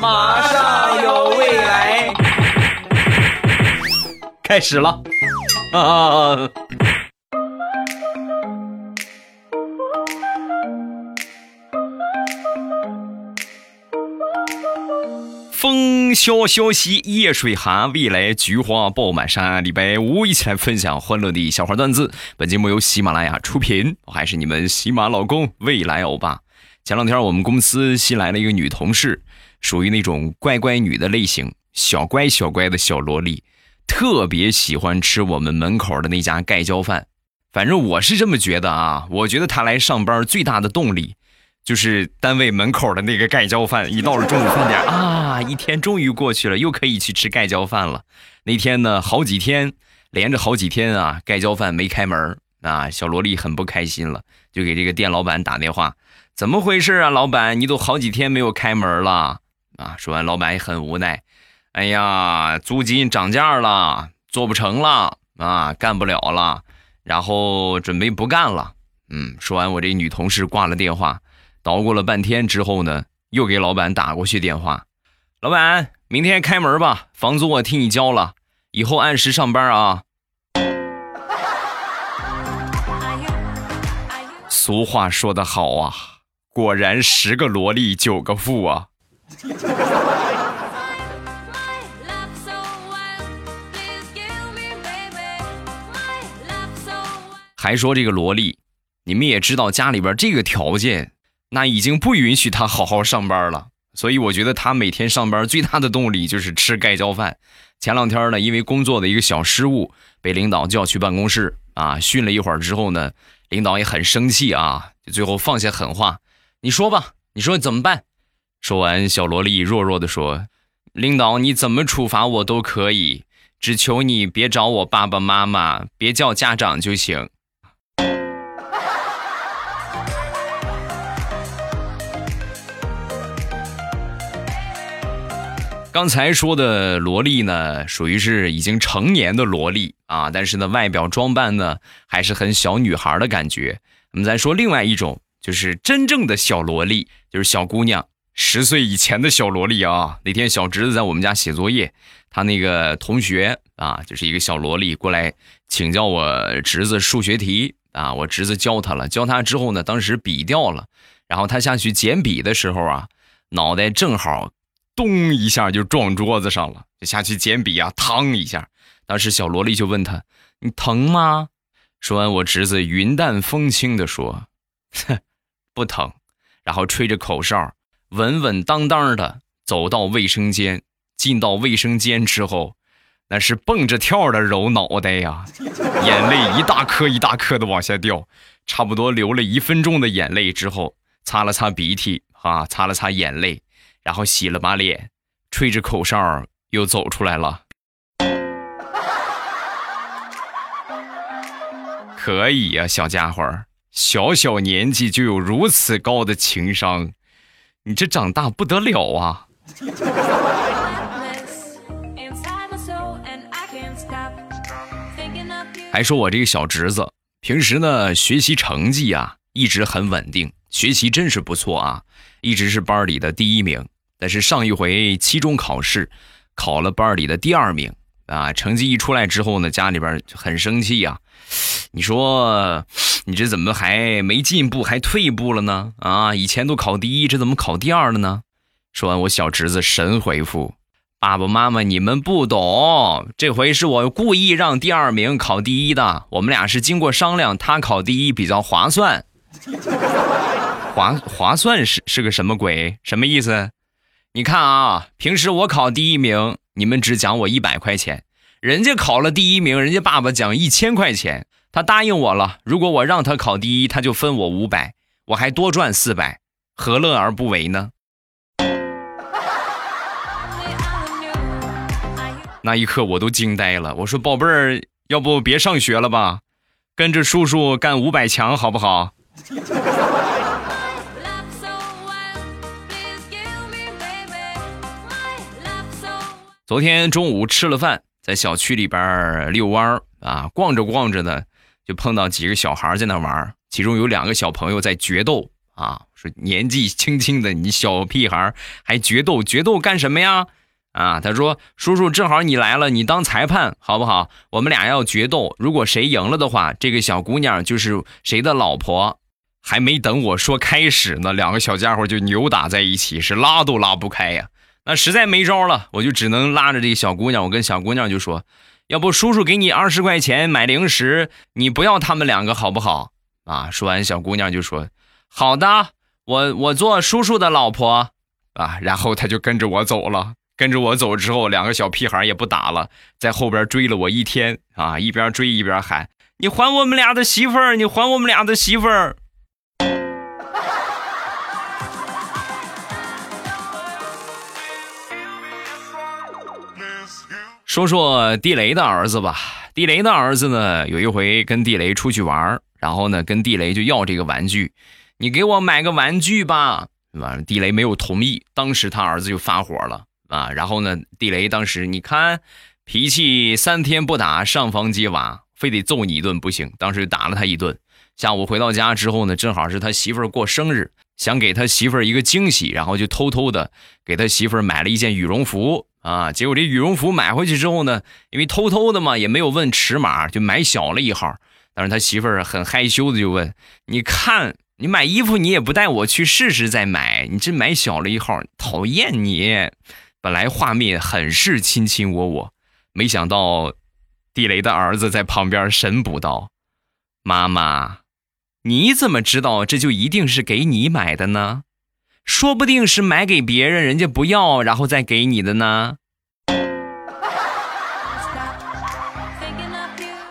马上有未来，开始了啊！风萧萧兮夜水寒，未来菊花爆满山。礼拜五一起来分享欢乐的小花段子。本节目由喜马拉雅出品，我还是你们喜马老公未来欧巴。前两天我们公司新来了一个女同事，属于那种乖乖女的类型，小乖小乖的小萝莉，特别喜欢吃我们门口的那家盖浇饭。反正我是这么觉得啊，我觉得她来上班最大的动力。就是单位门口的那个盖浇饭，一到了中午饭点啊，一天终于过去了，又可以去吃盖浇饭了。那天呢，好几天连着好几天啊，盖浇饭没开门啊，小萝莉很不开心了，就给这个店老板打电话，怎么回事啊，老板，你都好几天没有开门了啊？说完，老板也很无奈，哎呀，租金涨价了，做不成了啊，干不了了，然后准备不干了。嗯，说完，我这女同事挂了电话。捣鼓了半天之后呢，又给老板打过去电话。老板，明天开门吧，房租我替你交了，以后按时上班啊。俗话说得好啊，果然十个萝莉九个富啊。还说这个萝莉，你们也知道家里边这个条件。那已经不允许他好好上班了，所以我觉得他每天上班最大的动力就是吃盖浇饭。前两天呢，因为工作的一个小失误，被领导叫去办公室啊训了一会儿之后呢，领导也很生气啊，就最后放下狠话：“你说吧，你说怎么办？”说完，小萝莉弱弱的说：“领导，你怎么处罚我都可以，只求你别找我爸爸妈妈，别叫家长就行。”刚才说的萝莉呢，属于是已经成年的萝莉啊，但是呢，外表装扮呢还是很小女孩的感觉。我们再说另外一种，就是真正的小萝莉，就是小姑娘，十岁以前的小萝莉啊。那天小侄子在我们家写作业，他那个同学啊，就是一个小萝莉过来请教我侄子数学题啊，我侄子教他了，教他之后呢，当时笔掉了，然后他下去捡笔的时候啊，脑袋正好。咚一下就撞桌子上了，就下去捡笔啊，嘡一下。当时小萝莉就问他：“你疼吗？”说完，我侄子云淡风轻的说：“，不疼。”然后吹着口哨，稳稳当当的走到卫生间。进到卫生间之后，那是蹦着跳的揉脑袋呀，眼泪一大颗一大颗的往下掉，差不多流了一分钟的眼泪之后，擦了擦鼻涕啊，擦了擦眼泪。然后洗了把脸，吹着口哨又走出来了。可以呀，小家伙，小小年纪就有如此高的情商，你这长大不得了啊！还说我这个小侄子平时呢学习成绩啊一直很稳定，学习真是不错啊，一直是班里的第一名。但是上一回期中考试，考了班里的第二名啊！成绩一出来之后呢，家里边很生气呀。你说你这怎么还没进步，还退步了呢？啊，以前都考第一，这怎么考第二了呢？说完，我小侄子神回复：“爸爸妈妈，你们不懂，这回是我故意让第二名考第一的。我们俩是经过商量，他考第一比较划算。划划算是是个什么鬼？什么意思？”你看啊，平时我考第一名，你们只奖我一百块钱；人家考了第一名，人家爸爸奖一千块钱。他答应我了，如果我让他考第一，他就分我五百，我还多赚四百，何乐而不为呢？那一刻我都惊呆了，我说：“宝贝儿，要不别上学了吧，跟着叔叔干五百强好不好？”昨天中午吃了饭，在小区里边遛弯儿啊，逛着逛着呢，就碰到几个小孩在那玩其中有两个小朋友在决斗啊，说年纪轻轻的你小屁孩还决斗，决斗干什么呀？啊，他说叔叔正好你来了，你当裁判好不好？我们俩要决斗，如果谁赢了的话，这个小姑娘就是谁的老婆。还没等我说开始呢，两个小家伙就扭打在一起，是拉都拉不开呀。那实在没招了，我就只能拉着这个小姑娘，我跟小姑娘就说：“要不叔叔给你二十块钱买零食，你不要他们两个好不好？”啊，说完小姑娘就说：“好的，我我做叔叔的老婆。”啊，然后他就跟着我走了。跟着我走之后，两个小屁孩也不打了，在后边追了我一天啊，一边追一边喊：“你还我们俩的媳妇儿！你还我们俩的媳妇儿！”说说地雷的儿子吧。地雷的儿子呢，有一回跟地雷出去玩，然后呢跟地雷就要这个玩具，你给我买个玩具吧。完了，地雷没有同意，当时他儿子就发火了啊。然后呢，地雷当时你看脾气三天不打上房揭瓦，非得揍你一顿不行。当时就打了他一顿。下午回到家之后呢，正好是他媳妇儿过生日，想给他媳妇儿一个惊喜，然后就偷偷的给他媳妇儿买了一件羽绒服。啊！结果这羽绒服买回去之后呢，因为偷偷的嘛，也没有问尺码，就买小了一号。但是他媳妇儿很害羞的就问：“你看，你买衣服你也不带我去试试再买，你这买小了一号，讨厌你！”本来画面很是卿卿我我，没想到地雷的儿子在旁边神补道：“妈妈，你怎么知道这就一定是给你买的呢？”说不定是买给别人，人家不要，然后再给你的呢。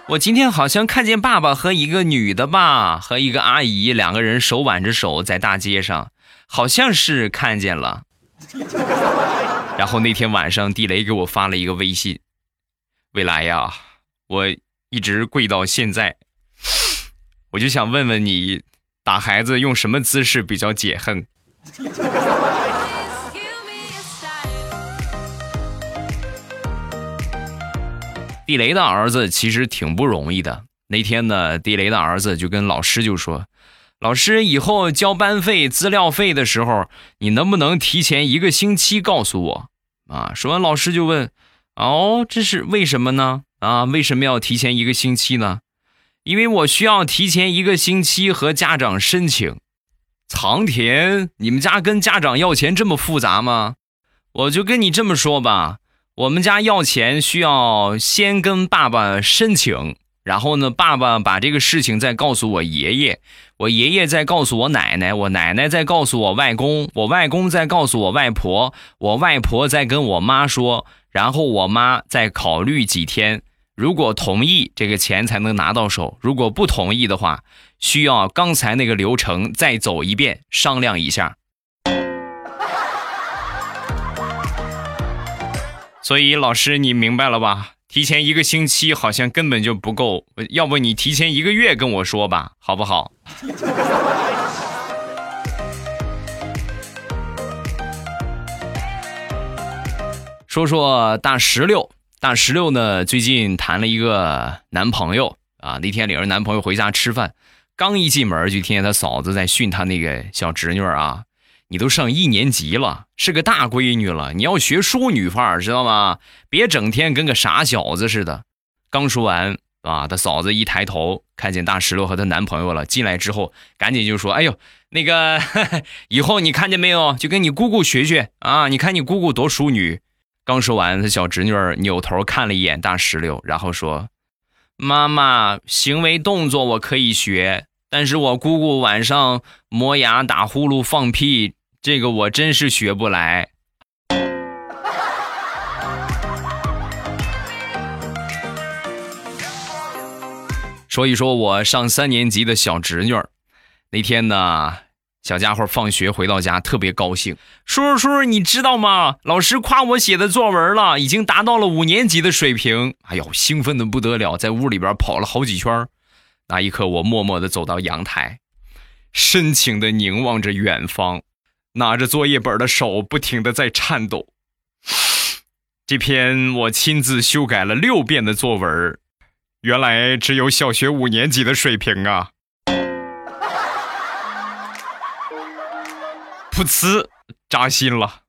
我今天好像看见爸爸和一个女的吧，和一个阿姨两个人手挽着手在大街上，好像是看见了。然后那天晚上，地雷给我发了一个微信：“未来呀，我一直跪到现在，我就想问问你，打孩子用什么姿势比较解恨？” 地雷的儿子其实挺不容易的。那天呢，地雷的儿子就跟老师就说：“老师，以后交班费、资料费的时候，你能不能提前一个星期告诉我？”啊，说完，老师就问：“哦，这是为什么呢？啊，为什么要提前一个星期呢？因为我需要提前一个星期和家长申请。”藏田，你们家跟家长要钱这么复杂吗？我就跟你这么说吧，我们家要钱需要先跟爸爸申请，然后呢，爸爸把这个事情再告诉我爷爷，我爷爷再告诉我奶奶，我奶奶再告诉我外公，我外公再告诉我外婆，我外婆再跟我妈说，然后我妈再考虑几天，如果同意，这个钱才能拿到手；如果不同意的话。需要刚才那个流程再走一遍，商量一下。所以老师，你明白了吧？提前一个星期好像根本就不够，要不你提前一个月跟我说吧，好不好？说说大石榴，大石榴呢，最近谈了一个男朋友啊，那天领着男朋友回家吃饭。刚一进门就听见他嫂子在训他那个小侄女啊，你都上一年级了，是个大闺女了，你要学淑女范儿，知道吗？别整天跟个傻小子似的。刚说完啊，他嫂子一抬头看见大石榴和她男朋友了，进来之后赶紧就说：“哎呦，那个 以后你看见没有，就跟你姑姑学学啊！你看你姑姑多淑女。”刚说完，他小侄女扭头看了一眼大石榴，然后说。妈妈，行为动作我可以学，但是我姑姑晚上磨牙、打呼噜、放屁，这个我真是学不来。说一说我上三年级的小侄女儿，那天呢。小家伙放学回到家，特别高兴。叔叔，叔叔，你知道吗？老师夸我写的作文了，已经达到了五年级的水平。哎呦，兴奋的不得了，在屋里边跑了好几圈。那一刻，我默默的走到阳台，深情的凝望着远方，拿着作业本的手不停的在颤抖。这篇我亲自修改了六遍的作文，原来只有小学五年级的水平啊！噗呲，扎心了。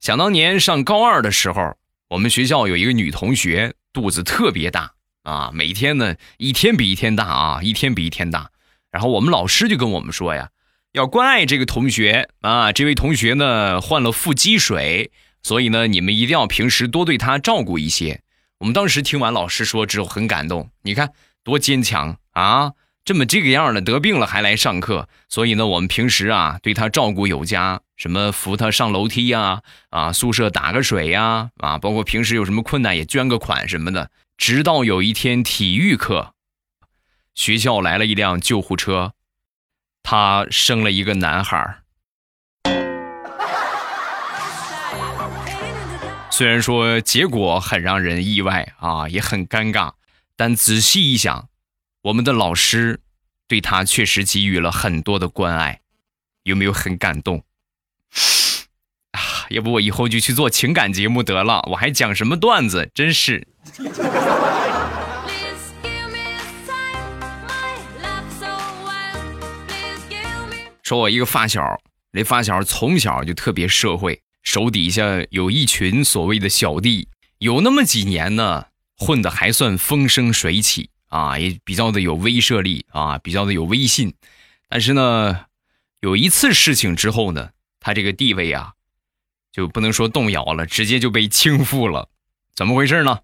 想当年上高二的时候，我们学校有一个女同学肚子特别大啊，每天呢一天比一天大啊，一天比一天大。然后我们老师就跟我们说呀，要关爱这个同学啊，这位同学呢患了腹积水，所以呢你们一定要平时多对她照顾一些。我们当时听完老师说之后很感动，你看多坚强啊！这么这个样的得病了还来上课，所以呢，我们平时啊对他照顾有加，什么扶他上楼梯呀，啊宿舍打个水呀，啊包括平时有什么困难也捐个款什么的。直到有一天体育课，学校来了一辆救护车，他生了一个男孩虽然说结果很让人意外啊，也很尴尬，但仔细一想。我们的老师对他确实给予了很多的关爱，有没有很感动？啊，要不我以后就去做情感节目得了，我还讲什么段子？真是。说我一个发小，那发小从小就特别社会，手底下有一群所谓的小弟，有那么几年呢，混的还算风生水起。啊，也比较的有威慑力啊，比较的有威信，但是呢，有一次事情之后呢，他这个地位啊，就不能说动摇了，直接就被倾覆了。怎么回事呢？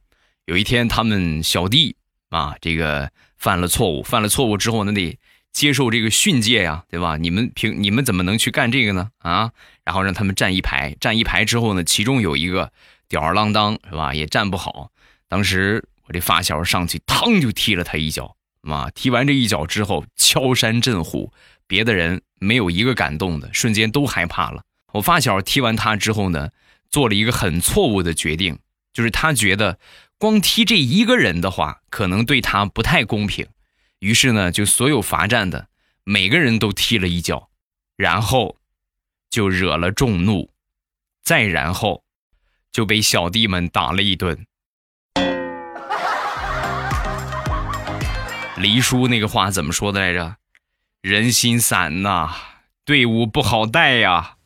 有一天他们小弟啊，这个犯了错误，犯了错误之后，那得接受这个训诫呀，对吧？你们凭你们怎么能去干这个呢？啊，然后让他们站一排，站一排之后呢，其中有一个吊儿郎当，是吧？也站不好，当时。我这发小上去，嘡就踢了他一脚，啊！踢完这一脚之后，敲山震虎，别的人没有一个敢动的，瞬间都害怕了。我发小踢完他之后呢，做了一个很错误的决定，就是他觉得光踢这一个人的话，可能对他不太公平，于是呢，就所有罚站的每个人都踢了一脚，然后就惹了众怒，再然后就被小弟们打了一顿。黎叔那个话怎么说的来着？人心散呐，队伍不好带呀。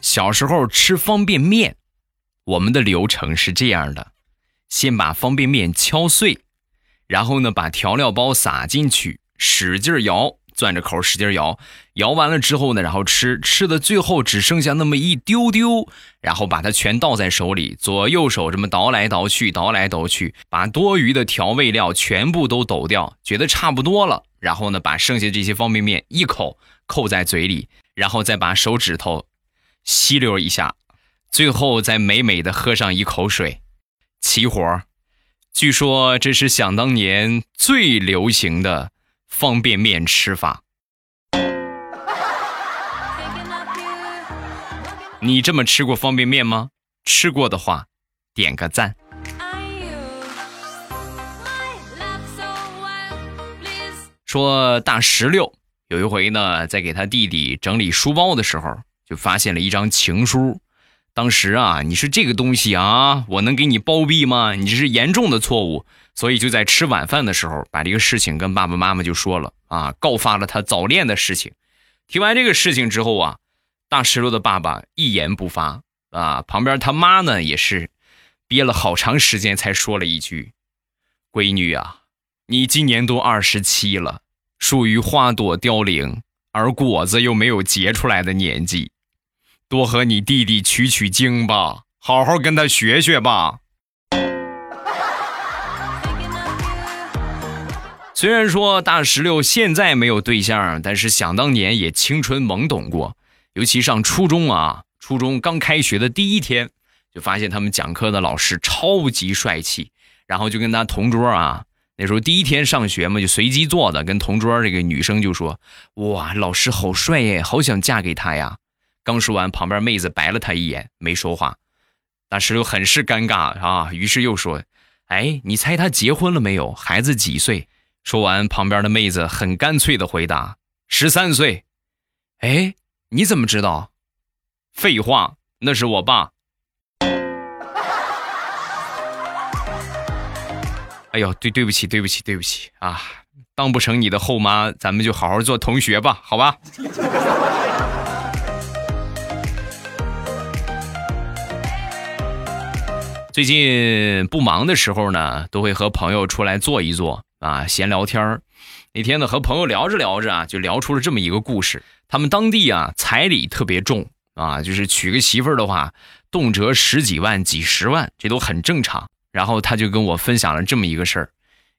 小时候吃方便面，我们的流程是这样的：先把方便面敲碎，然后呢把调料包撒进去，使劲摇。攥着口使劲摇，摇完了之后呢，然后吃，吃的最后只剩下那么一丢丢，然后把它全倒在手里，左右手这么倒来倒去，倒来倒去，把多余的调味料全部都抖掉，觉得差不多了，然后呢，把剩下这些方便面一口扣在嘴里，然后再把手指头吸溜一下，最后再美美的喝上一口水，齐活据说这是想当年最流行的。方便面吃法，你这么吃过方便面吗？吃过的话，点个赞。说大石榴有一回呢，在给他弟弟整理书包的时候，就发现了一张情书。当时啊，你是这个东西啊，我能给你包庇吗？你这是严重的错误，所以就在吃晚饭的时候，把这个事情跟爸爸妈妈就说了啊，告发了他早恋的事情。听完这个事情之后啊，大石榴的爸爸一言不发啊，旁边他妈呢也是憋了好长时间才说了一句：“闺女啊，你今年都二十七了，属于花朵凋零而果子又没有结出来的年纪。”多和你弟弟取取经吧，好好跟他学学吧。虽然说大石榴现在没有对象，但是想当年也青春懵懂过。尤其上初中啊，初中刚开学的第一天，就发现他们讲课的老师超级帅气，然后就跟他同桌啊，那时候第一天上学嘛，就随机坐的，跟同桌这个女生就说：“哇，老师好帅耶，好想嫁给他呀。”刚说完旁边妹子白了他一眼没说话。大石榴很是尴尬啊于是又说哎你猜他结婚了没有？孩子几岁？说完旁边的妹子很干脆的回答十三岁。哎你怎么知道？废话那是我爸。哎呦对对不起对不起对不起啊当不成你的后妈咱们就好好做同学吧好吧？最近不忙的时候呢，都会和朋友出来坐一坐啊，闲聊天儿。那天呢，和朋友聊着聊着啊，就聊出了这么一个故事。他们当地啊，彩礼特别重啊，就是娶个媳妇儿的话，动辄十几万、几十万，这都很正常。然后他就跟我分享了这么一个事儿：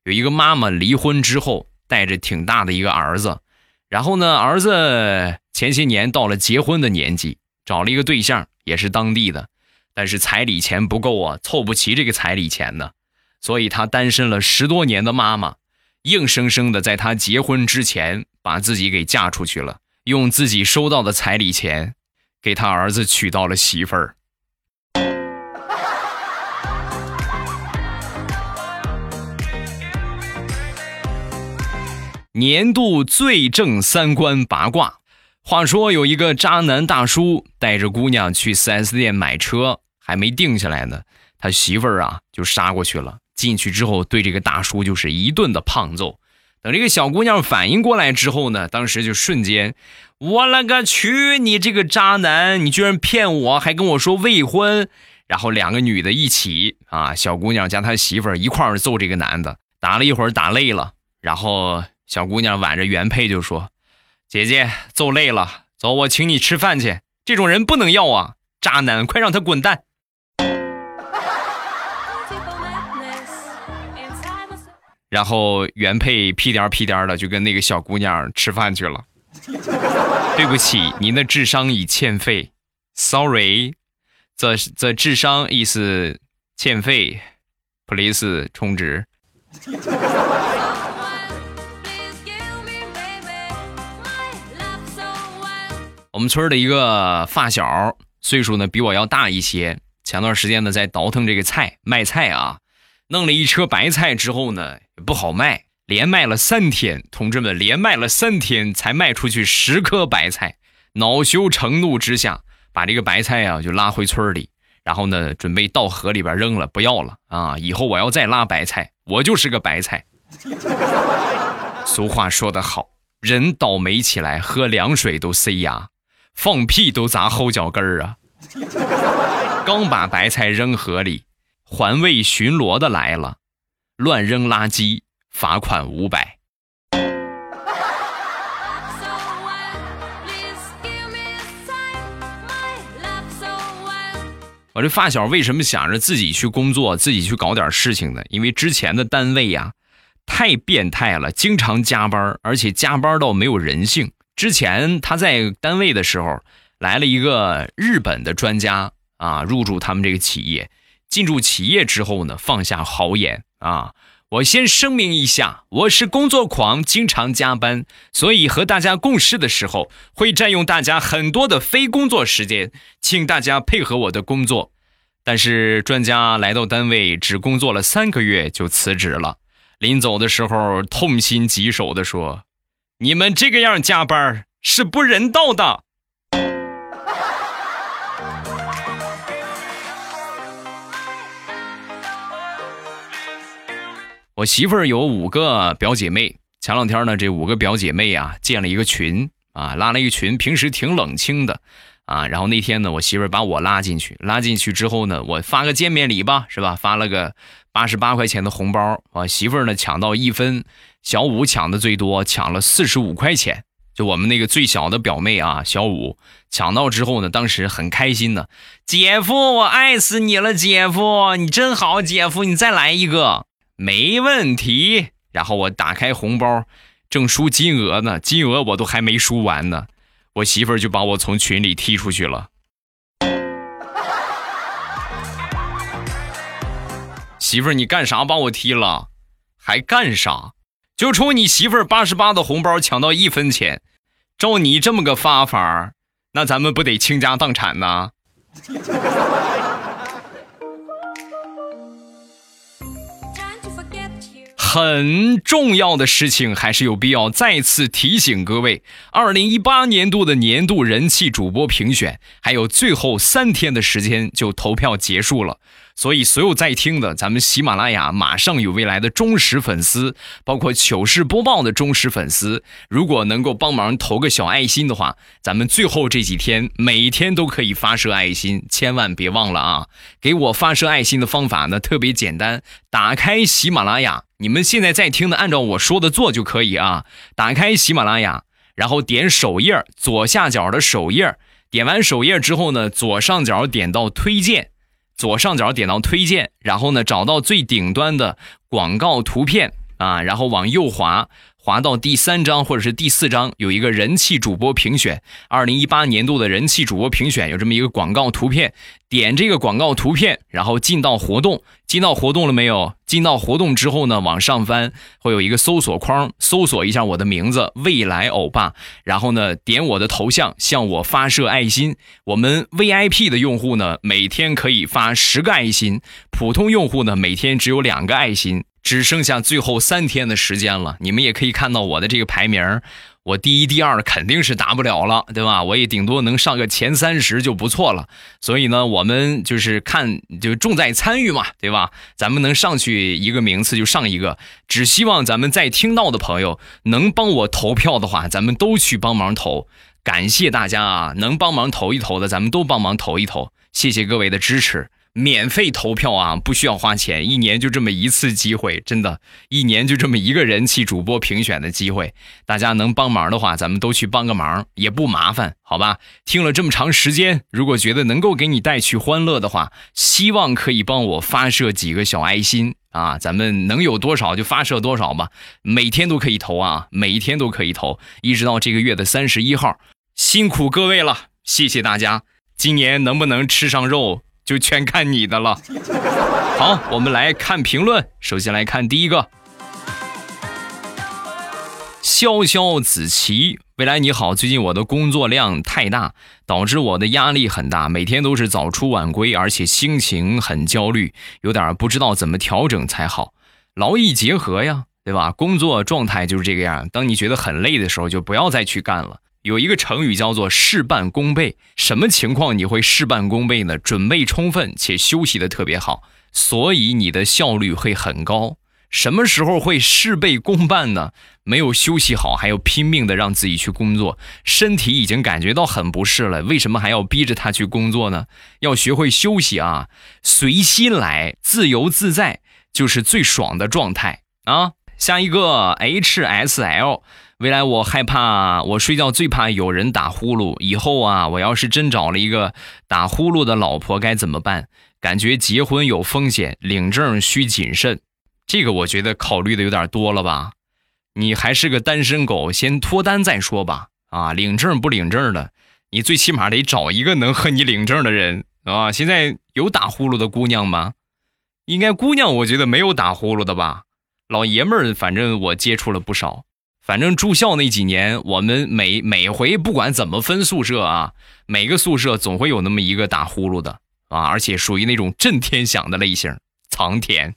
有一个妈妈离婚之后，带着挺大的一个儿子，然后呢，儿子前些年到了结婚的年纪，找了一个对象，也是当地的。但是彩礼钱不够啊，凑不齐这个彩礼钱呢，所以他单身了十多年的妈妈，硬生生的在他结婚之前把自己给嫁出去了，用自己收到的彩礼钱，给他儿子娶到了媳妇儿。年度最正三观八卦，话说有一个渣男大叔带着姑娘去 4S 店买车。还没定下来呢，他媳妇儿啊就杀过去了。进去之后，对这个大叔就是一顿的胖揍。等这个小姑娘反应过来之后呢，当时就瞬间，我勒个去！你这个渣男，你居然骗我，还跟我说未婚。然后两个女的一起啊，小姑娘加她媳妇儿一块儿揍这个男的。打了一会儿，打累了，然后小姑娘挽着原配就说：“姐姐揍累了，走，我请你吃饭去。这种人不能要啊，渣男，快让他滚蛋！”然后原配屁颠屁颠的就跟那个小姑娘吃饭去了。对不起，您的智商已欠费。Sorry，the 智商 is 欠费，please 充值。我们村的一个发小，岁数呢比我要大一些。前段时间呢在倒腾这个菜卖菜啊。弄了一车白菜之后呢，不好卖，连卖了三天，同志们连卖了三天才卖出去十颗白菜，恼羞成怒之下，把这个白菜啊就拉回村里，然后呢准备到河里边扔了，不要了啊！以后我要再拉白菜，我就是个白菜。俗话说得好，人倒霉起来喝凉水都塞牙，放屁都砸后脚跟儿啊！刚把白菜扔河里。环卫巡逻的来了，乱扔垃圾，罚款五百。我这发小为什么想着自己去工作，自己去搞点事情呢？因为之前的单位呀，太变态了，经常加班，而且加班到没有人性。之前他在单位的时候，来了一个日本的专家啊，入驻他们这个企业。进入企业之后呢，放下豪言啊！我先声明一下，我是工作狂，经常加班，所以和大家共事的时候会占用大家很多的非工作时间，请大家配合我的工作。但是专家来到单位只工作了三个月就辞职了，临走的时候痛心疾首地说：“你们这个样加班是不人道的。”媳妇儿有五个表姐妹，前两天呢，这五个表姐妹啊建了一个群啊，拉了一个群，平时挺冷清的啊。然后那天呢，我媳妇儿把我拉进去，拉进去之后呢，我发个见面礼吧，是吧？发了个八十八块钱的红包，我媳妇儿呢抢到一分，小五抢的最多，抢了四十五块钱。就我们那个最小的表妹啊，小五抢到之后呢，当时很开心呢，姐夫，我爱死你了，姐夫，你真好，姐夫，你再来一个。没问题，然后我打开红包，正输金额呢，金额我都还没输完呢，我媳妇儿就把我从群里踢出去了。媳妇儿，你干啥把我踢了？还干啥？就冲你媳妇儿八十八的红包抢到一分钱，照你这么个发法，那咱们不得倾家荡产呐？很重要的事情，还是有必要再次提醒各位：二零一八年度的年度人气主播评选，还有最后三天的时间就投票结束了。所以所有在听的，咱们喜马拉雅马上有未来的忠实粉丝，包括糗事播报的忠实粉丝，如果能够帮忙投个小爱心的话，咱们最后这几天每天都可以发射爱心，千万别忘了啊！给我发射爱心的方法呢特别简单，打开喜马拉雅，你们现在在听的，按照我说的做就可以啊！打开喜马拉雅，然后点首页左下角的首页，点完首页之后呢，左上角点到推荐。左上角点到推荐，然后呢，找到最顶端的广告图片啊，然后往右滑，滑到第三章或者是第四章，有一个人气主播评选，二零一八年度的人气主播评选有这么一个广告图片，点这个广告图片，然后进到活动，进到活动了没有？进到活动之后呢，往上翻会有一个搜索框，搜索一下我的名字未来欧巴，然后呢点我的头像向我发射爱心。我们 VIP 的用户呢每天可以发十个爱心，普通用户呢每天只有两个爱心。只剩下最后三天的时间了，你们也可以看到我的这个排名。我第一、第二肯定是达不了了，对吧？我也顶多能上个前三十就不错了。所以呢，我们就是看，就重在参与嘛，对吧？咱们能上去一个名次就上一个。只希望咱们在听到的朋友能帮我投票的话，咱们都去帮忙投。感谢大家啊，能帮忙投一投的，咱们都帮忙投一投。谢谢各位的支持。免费投票啊，不需要花钱，一年就这么一次机会，真的，一年就这么一个人气主播评选的机会。大家能帮忙的话，咱们都去帮个忙，也不麻烦，好吧？听了这么长时间，如果觉得能够给你带去欢乐的话，希望可以帮我发射几个小爱心啊，咱们能有多少就发射多少吧。每天都可以投啊，每一天都可以投，一直到这个月的三十一号，辛苦各位了，谢谢大家。今年能不能吃上肉？就全看你的了。好，我们来看评论。首先来看第一个，潇潇子琪，未来你好。最近我的工作量太大，导致我的压力很大，每天都是早出晚归，而且心情很焦虑，有点不知道怎么调整才好。劳逸结合呀，对吧？工作状态就是这个样。当你觉得很累的时候，就不要再去干了。有一个成语叫做事半功倍，什么情况你会事半功倍呢？准备充分且休息的特别好，所以你的效率会很高。什么时候会事倍功半呢？没有休息好，还要拼命的让自己去工作，身体已经感觉到很不适了，为什么还要逼着他去工作呢？要学会休息啊，随心来，自由自在就是最爽的状态啊。下一个 H S L。未来我害怕，我睡觉最怕有人打呼噜。以后啊，我要是真找了一个打呼噜的老婆该怎么办？感觉结婚有风险，领证需谨慎。这个我觉得考虑的有点多了吧？你还是个单身狗，先脱单再说吧。啊，领证不领证的，你最起码得找一个能和你领证的人啊。现在有打呼噜的姑娘吗？应该姑娘，我觉得没有打呼噜的吧。老爷们儿，反正我接触了不少。反正住校那几年，我们每每回不管怎么分宿舍啊，每个宿舍总会有那么一个打呼噜的啊，而且属于那种震天响的类型。藏田，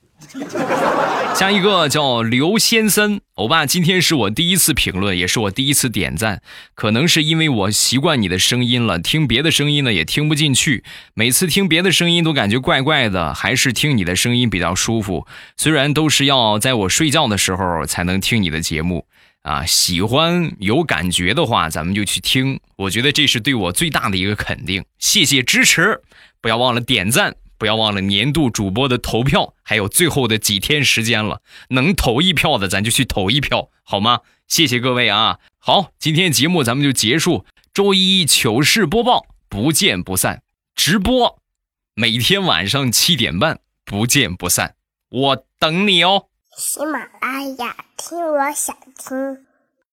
下一个叫刘先森，欧巴，今天是我第一次评论，也是我第一次点赞，可能是因为我习惯你的声音了，听别的声音呢也听不进去，每次听别的声音都感觉怪怪的，还是听你的声音比较舒服。虽然都是要在我睡觉的时候才能听你的节目。啊，喜欢有感觉的话，咱们就去听。我觉得这是对我最大的一个肯定。谢谢支持，不要忘了点赞，不要忘了年度主播的投票，还有最后的几天时间了，能投一票的咱就去投一票，好吗？谢谢各位啊！好，今天节目咱们就结束。周一糗事播报，不见不散。直播，每天晚上七点半，不见不散。我等你哦。喜马拉雅，听我想听。